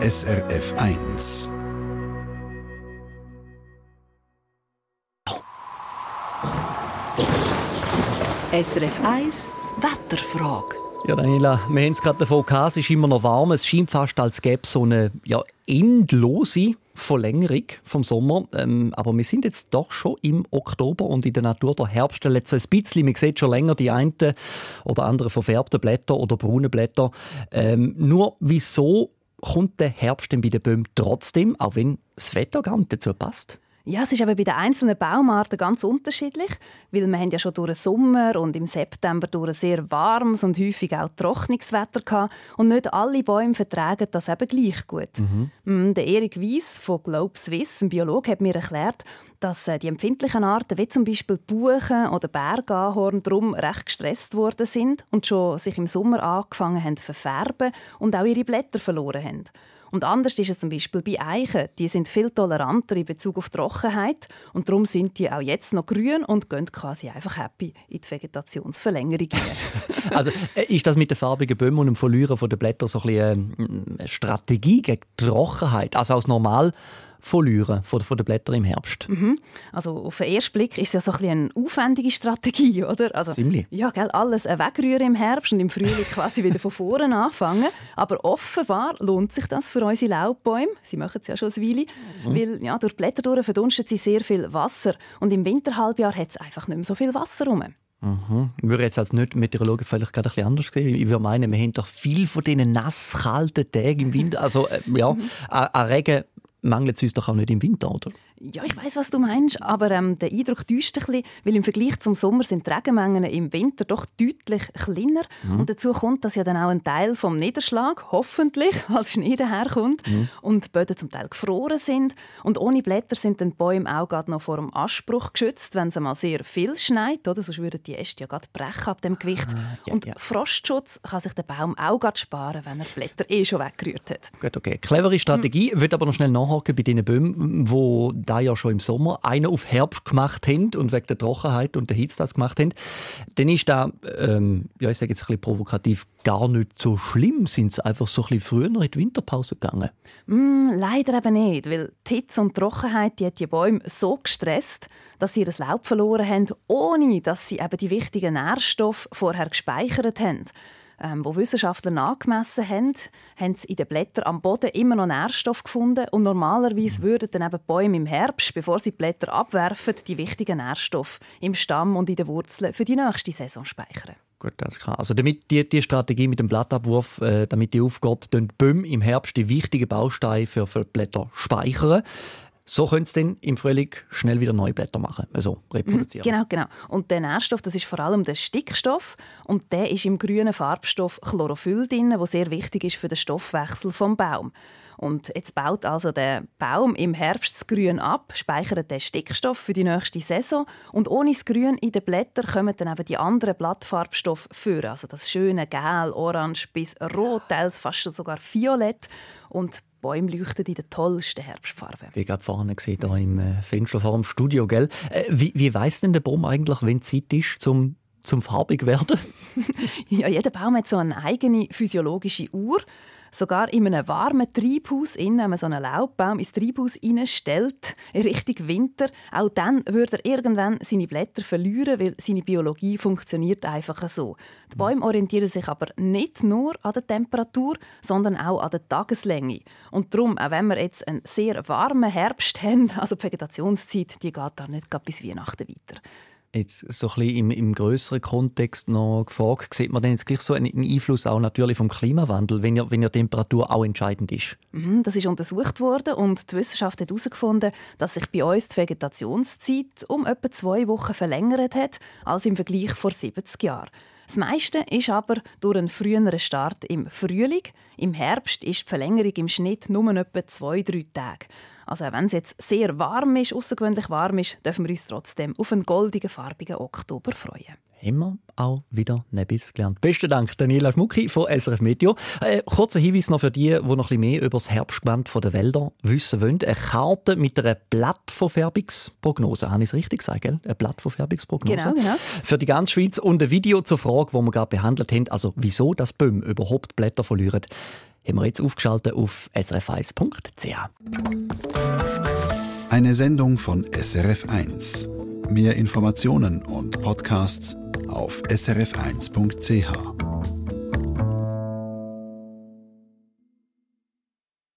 SRF 1. SRF 1 Wetterfrage. Ja, Daniela, wir haben es gerade davon gehabt, es ist immer noch warm. Es scheint fast, als gäbe es so eine ja, endlose Verlängerung vom Sommer. Ähm, aber wir sind jetzt doch schon im Oktober und in der Natur der Herbst jetzt so ein bisschen. Man sieht schon länger die einen oder anderen verfärbten Blätter oder braune Blätter. Ähm, nur wieso kommt der Herbst denn bei den Bäumen trotzdem, auch wenn das Wetter gar nicht dazu passt? Ja, es ist aber bei den einzelnen Baumarten ganz unterschiedlich, weil wir haben ja schon durch den Sommer und im September durch ein sehr warmes und häufig auch trockenes Wetter gehabt und nicht alle Bäume vertragen das eben gleich gut. Mhm. Der Erik Weiss von Globe Swiss, ein Biologe, hat mir erklärt, dass äh, die empfindlichen Arten, wie zum Beispiel Buchen oder Bergahorn, darum recht gestresst worden sind und schon sich im Sommer angefangen haben zu verfärben und auch ihre Blätter verloren haben. Und anders ist es zum Beispiel bei Eichen. Die sind viel toleranter in Bezug auf Trockenheit und darum sind die auch jetzt noch grün und gehen quasi einfach happy in die Vegetationsverlängerung Also äh, ist das mit den farbigen Bäumen und dem Verlieren der Blätter so ein bisschen ähm, eine Strategie gegen Trockenheit? Also als normal verlieren von, von den Blättern im Herbst. Mhm. Also auf den ersten Blick ist es ja so ein eine aufwendige Strategie, oder? Also, Ziemlich. Ja, gell, alles wegrühren im Herbst und im Frühling quasi wieder von vorne anfangen. Aber offenbar lohnt sich das für unsere Laubbäume. Sie machen es ja schon ein Weile. Mhm. Weil ja, durch die Blätter durch verdunstet sie sehr viel Wasser. Und im Winterhalbjahr hat es einfach nicht mehr so viel Wasser rum. Mhm. Ich würde jetzt als nicht Meteorologe vielleicht gerade ein bisschen anders sehen. Ich würde meinen, wir haben doch viel von diesen nass kalten Tagen im Winter. Also äh, ja, mhm. an Regen mangelt es uns doch auch nicht im Winter, oder? Ja, ich weiß, was du meinst, aber ähm, der Eindruck täuscht ein bisschen, weil im Vergleich zum Sommer sind die Regenmengen im Winter doch deutlich kleiner. Mhm. Und dazu kommt, dass ja dann auch ein Teil vom Niederschlag hoffentlich als Schnee daherkommt mhm. und die Böden zum Teil gefroren sind. Und ohne Blätter sind die Bäume auch gerade noch vor dem Aschbruch geschützt, wenn es einmal sehr viel schneit, oder? Sonst würden die Äste ja gerade brechen ab dem Gewicht. Ah, ja, und ja. Frostschutz kann sich der Baum auch gerade sparen, wenn er die Blätter eh schon weggerührt hat. Gut, okay. Clevere Strategie. Mhm. Ich würde aber noch schnell nachhaken bei diesen Bäumen, die da ja schon im Sommer einen auf Herbst gemacht haben und wegen der Trockenheit und der Hitze das gemacht haben, dann ist da, ähm, ja, ich sage jetzt ein bisschen provokativ, gar nicht so schlimm. Sind sie einfach so ein bisschen früher in die Winterpause gegangen? Mm, leider eben nicht, weil die Hitze und die Trockenheit die hat die Bäume so gestresst, dass sie ihr Laub verloren haben, ohne dass sie eben die wichtigen Nährstoffe vorher gespeichert haben ähm, wo Wissenschaftler nachgemessen haben, haben sie in den Blättern am Boden immer noch Nährstoffe gefunden und normalerweise würden dann eben Bäume im Herbst, bevor sie die Blätter abwerfen, die wichtigen Nährstoffe im Stamm und in den Wurzeln für die nächste Saison speichern. Gut, ist klar. Also damit die, die Strategie mit dem Blattabwurf, äh, damit die aufgeht, die Bäume im Herbst die wichtigen Bausteine für, für Blätter speichern. So können sie dann im Frühling schnell wieder neue Blätter machen, also reproduzieren. Genau, genau. Und der Nährstoff, das ist vor allem der Stickstoff und der ist im grünen Farbstoff Chlorophyll drin, der sehr wichtig ist für den Stoffwechsel vom Baum. Und jetzt baut also der Baum im Herbst das Grün ab, speichert den Stickstoff für die nächste Saison und ohne das Grün in den Blättern kommen dann eben die anderen Blattfarbstoffe führen. Also das schöne Gel, Orange bis Rot, teils fast sogar Violett. Und Bäume leuchten in der tollsten Herbstfarbe. Wie gerade vorne gesehen, hier im äh, Fenster vor dem Studio, gell? Äh, wie, wie weiss denn der Baum eigentlich, wenn Zeit ist, zum, zum farbig werden? ja, jeder Baum hat so eine eigene physiologische Uhr. Sogar in einem warmen Treibhaus, wenn man so einen Laubbaum ins Treibhaus stellt, in Richtung Winter, auch dann würde er irgendwann seine Blätter verlieren, weil seine Biologie funktioniert einfach so. Die Bäume orientieren sich aber nicht nur an der Temperatur, sondern auch an der Tageslänge. Und darum, auch wenn wir jetzt einen sehr warmen Herbst haben, also die Vegetationszeit, die geht da nicht bis Weihnachten weiter. Jetzt so ein im, im größeren Kontext noch gefragt, sieht man denn jetzt gleich so einen Einfluss auch natürlich vom Klimawandel, wenn ja, wenn ja Temperatur auch entscheidend ist? Mhm, das ist untersucht worden und die Wissenschaft hat herausgefunden, dass sich bei uns die Vegetationszeit um etwa zwei Wochen verlängert hat als im Vergleich vor 70 Jahren. Das meiste ist aber durch einen früheren Start im Frühling. Im Herbst ist die Verlängerung im Schnitt nur etwa zwei, drei Tage. Also wenn es jetzt sehr warm ist, außergewöhnlich warm ist, dürfen wir uns trotzdem auf einen goldigen, farbigen Oktober freuen. Wir auch wieder Nebis gelernt. Besten Dank, Daniela Schmucki von SRF Meteo. Äh, kurzer Hinweis noch für die, die noch ein bisschen mehr über das Herbstgewand der Wälder wissen wollen. Eine Karte mit einer Blattverfärbungsprognose. Habe ich es richtig gesagt? Gell? Eine Blattverfärbungsprognose. Genau, genau. Für die ganze Schweiz. Und ein Video zur Frage, die wir gerade behandelt haben, also wieso das Bäume überhaupt Blätter verlieren haben wir jetzt aufgeschaltet auf srf1.ch. Eine Sendung von SRF1. Mehr Informationen und Podcasts auf srf1.ch.